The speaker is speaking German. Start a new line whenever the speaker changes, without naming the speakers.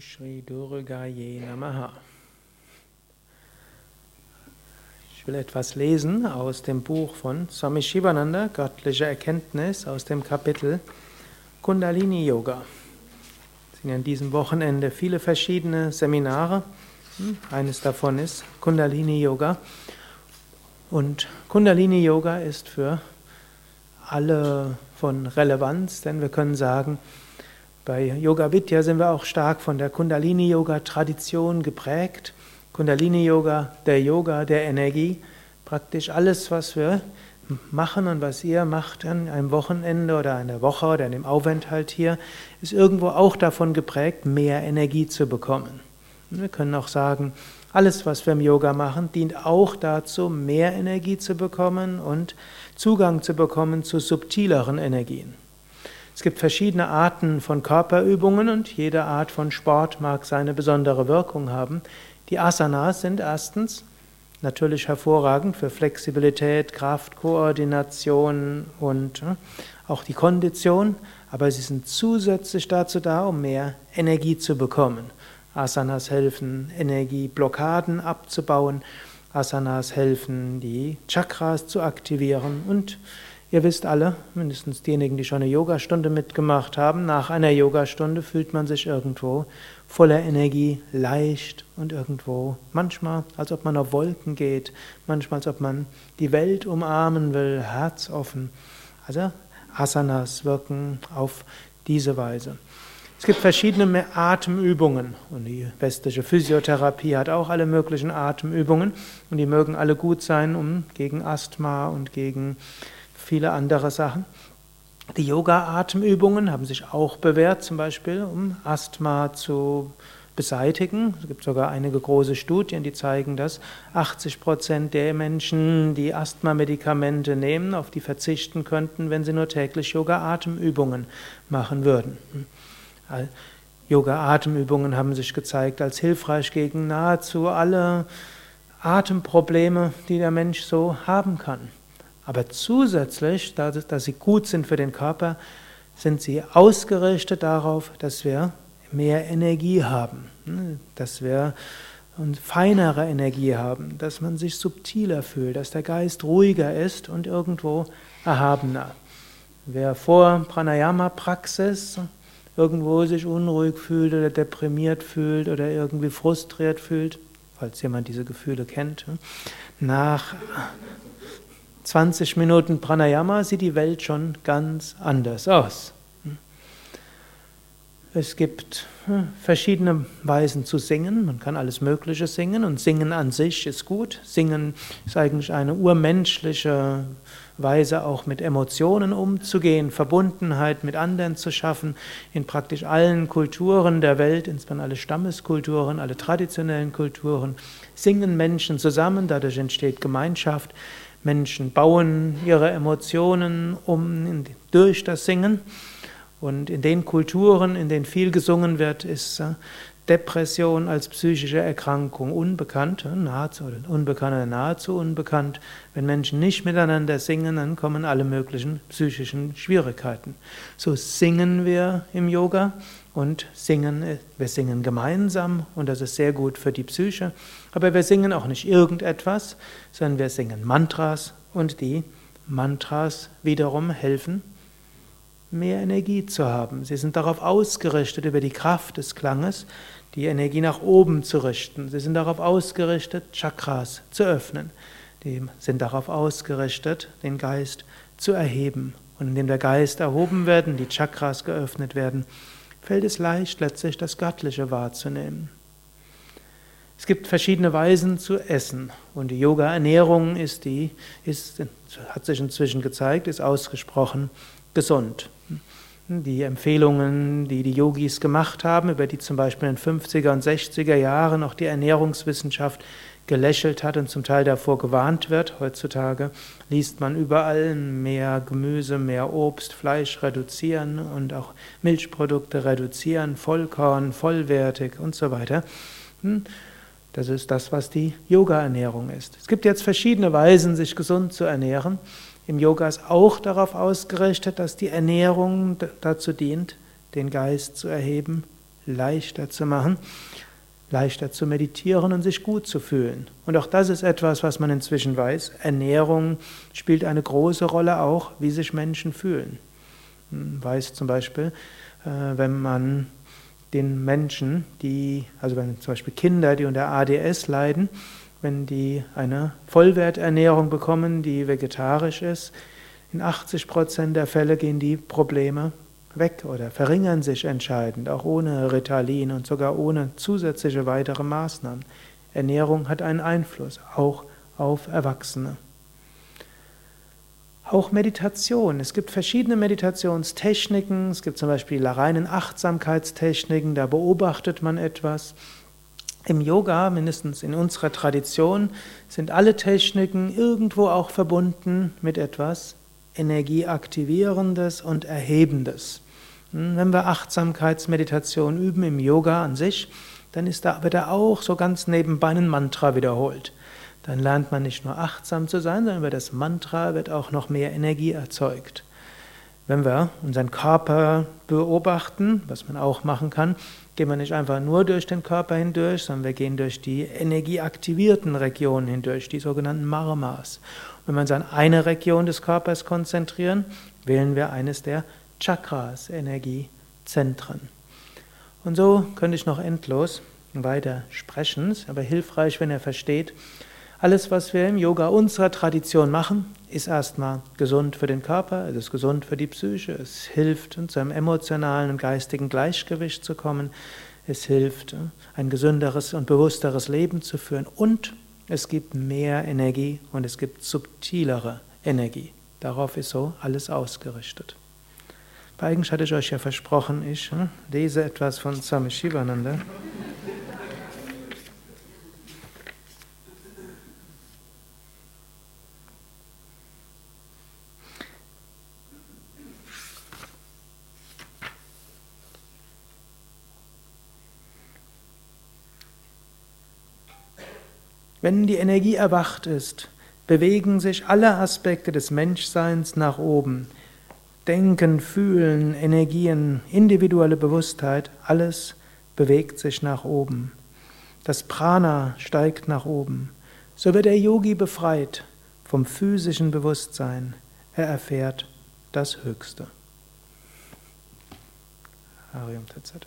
Shri Durgaye Namaha. Ich will etwas lesen aus dem Buch von Swami Shivananda, Göttliche Erkenntnis, aus dem Kapitel Kundalini Yoga. Es sind an diesem Wochenende viele verschiedene Seminare. Hm, eines davon ist Kundalini Yoga. Und Kundalini Yoga ist für alle von Relevanz, denn wir können sagen, bei Yoga Vidya sind wir auch stark von der Kundalini Yoga Tradition geprägt. Kundalini Yoga, der Yoga der Energie, praktisch alles, was wir machen und was ihr macht an einem Wochenende oder einer Woche oder einem Aufenthalt hier, ist irgendwo auch davon geprägt, mehr Energie zu bekommen. Wir können auch sagen, alles, was wir im Yoga machen, dient auch dazu, mehr Energie zu bekommen und Zugang zu bekommen zu subtileren Energien. Es gibt verschiedene Arten von Körperübungen und jede Art von Sport mag seine besondere Wirkung haben. Die Asanas sind erstens natürlich hervorragend für Flexibilität, Kraft, Koordination und äh, auch die Kondition, aber sie sind zusätzlich dazu da, um mehr Energie zu bekommen. Asanas helfen, Energieblockaden abzubauen. Asanas helfen, die Chakras zu aktivieren und Ihr wisst alle, mindestens diejenigen, die schon eine Yogastunde mitgemacht haben, nach einer Yogastunde fühlt man sich irgendwo voller Energie, leicht und irgendwo manchmal, als ob man auf Wolken geht, manchmal, als ob man die Welt umarmen will, herzoffen. Also Asanas wirken auf diese Weise. Es gibt verschiedene Atemübungen und die westliche Physiotherapie hat auch alle möglichen Atemübungen und die mögen alle gut sein, um gegen Asthma und gegen viele andere Sachen. Die Yoga-Atemübungen haben sich auch bewährt, zum Beispiel um Asthma zu beseitigen. Es gibt sogar einige große Studien, die zeigen, dass 80 Prozent der Menschen, die Asthma-Medikamente nehmen, auf die verzichten könnten, wenn sie nur täglich Yoga-Atemübungen machen würden. Yoga-Atemübungen haben sich gezeigt als hilfreich gegen nahezu alle Atemprobleme, die der Mensch so haben kann. Aber zusätzlich, dass sie gut sind für den Körper, sind sie ausgerichtet darauf, dass wir mehr Energie haben, ne? dass wir feinere Energie haben, dass man sich subtiler fühlt, dass der Geist ruhiger ist und irgendwo erhabener. Wer vor Pranayama-Praxis irgendwo sich unruhig fühlt oder deprimiert fühlt oder irgendwie frustriert fühlt, falls jemand diese Gefühle kennt, ne? nach 20 Minuten Pranayama sieht die Welt schon ganz anders aus. Es gibt hm, verschiedene Weisen zu singen. Man kann alles Mögliche singen und Singen an sich ist gut. Singen ist eigentlich eine urmenschliche Weise, auch mit Emotionen umzugehen, Verbundenheit mit anderen zu schaffen. In praktisch allen Kulturen der Welt, insbesondere alle Stammeskulturen, alle traditionellen Kulturen, singen Menschen zusammen, dadurch entsteht Gemeinschaft. Menschen bauen ihre Emotionen um durch das Singen. Und in den Kulturen, in denen viel gesungen wird, ist äh, Depression als psychische Erkrankung unbekannt, nahezu unbekannt oder nahezu unbekannt. Wenn Menschen nicht miteinander singen, dann kommen alle möglichen psychischen Schwierigkeiten. So singen wir im Yoga und singen, wir singen gemeinsam und das ist sehr gut für die Psyche. Aber wir singen auch nicht irgendetwas, sondern wir singen Mantras und die Mantras wiederum helfen, mehr Energie zu haben. Sie sind darauf ausgerichtet, über die Kraft des Klanges die Energie nach oben zu richten. Sie sind darauf ausgerichtet, Chakras zu öffnen. Die sind darauf ausgerichtet, den Geist zu erheben. Und indem der Geist erhoben wird und die Chakras geöffnet werden, fällt es leicht, letztlich das Göttliche wahrzunehmen. Es gibt verschiedene Weisen zu essen und die Yoga-Ernährung ist die, ist, hat sich inzwischen gezeigt, ist ausgesprochen gesund. Die Empfehlungen, die die Yogis gemacht haben, über die zum Beispiel in den 50er und 60er Jahren auch die Ernährungswissenschaft gelächelt hat und zum Teil davor gewarnt wird. Heutzutage liest man überall mehr Gemüse, mehr Obst, Fleisch reduzieren und auch Milchprodukte reduzieren, Vollkorn, vollwertig und so weiter. Hm? Das ist das, was die Yoga-Ernährung ist. Es gibt jetzt verschiedene Weisen, sich gesund zu ernähren. Im Yoga ist auch darauf ausgerichtet, dass die Ernährung dazu dient, den Geist zu erheben, leichter zu machen, leichter zu meditieren und sich gut zu fühlen. Und auch das ist etwas, was man inzwischen weiß. Ernährung spielt eine große Rolle auch, wie sich Menschen fühlen. Man weiß zum Beispiel, äh, wenn man den Menschen, die, also wenn zum Beispiel Kinder, die unter ADS leiden, wenn die eine Vollwerternährung bekommen, die vegetarisch ist, in 80 Prozent der Fälle gehen die Probleme weg oder verringern sich entscheidend, auch ohne Ritalin und sogar ohne zusätzliche weitere Maßnahmen. Ernährung hat einen Einfluss, auch auf Erwachsene. Auch Meditation. Es gibt verschiedene Meditationstechniken. Es gibt zum Beispiel reinen Achtsamkeitstechniken, da beobachtet man etwas. Im Yoga, mindestens in unserer Tradition, sind alle Techniken irgendwo auch verbunden mit etwas Energieaktivierendes und Erhebendes. Hm, wenn wir Achtsamkeitsmeditation üben im Yoga an sich, dann ist da, wird da auch so ganz nebenbei ein Mantra wiederholt. Dann lernt man nicht nur achtsam zu sein, sondern über das Mantra wird auch noch mehr Energie erzeugt. Wenn wir unseren Körper beobachten, was man auch machen kann, gehen wir nicht einfach nur durch den Körper hindurch, sondern wir gehen durch die energieaktivierten Regionen hindurch, die sogenannten Marmas. Und wenn wir uns an eine Region des Körpers konzentrieren, wählen wir eines der Chakras, Energiezentren. Und so könnte ich noch endlos weiter sprechen, aber hilfreich, wenn er versteht, alles, was wir im Yoga unserer Tradition machen, ist erstmal gesund für den Körper, es ist gesund für die Psyche, es hilft, zu einem emotionalen und geistigen Gleichgewicht zu kommen, es hilft, ein gesünderes und bewussteres Leben zu führen und es gibt mehr Energie und es gibt subtilere Energie. Darauf ist so alles ausgerichtet. Eigentlich hatte ich euch ja versprochen, ich hm, lese etwas von Swami Shivananda. Wenn die Energie erwacht ist, bewegen sich alle Aspekte des Menschseins nach oben. Denken, Fühlen, Energien, individuelle Bewusstheit, alles bewegt sich nach oben. Das Prana steigt nach oben. So wird der Yogi befreit vom physischen Bewusstsein. Er erfährt das Höchste. Arium Tatsat.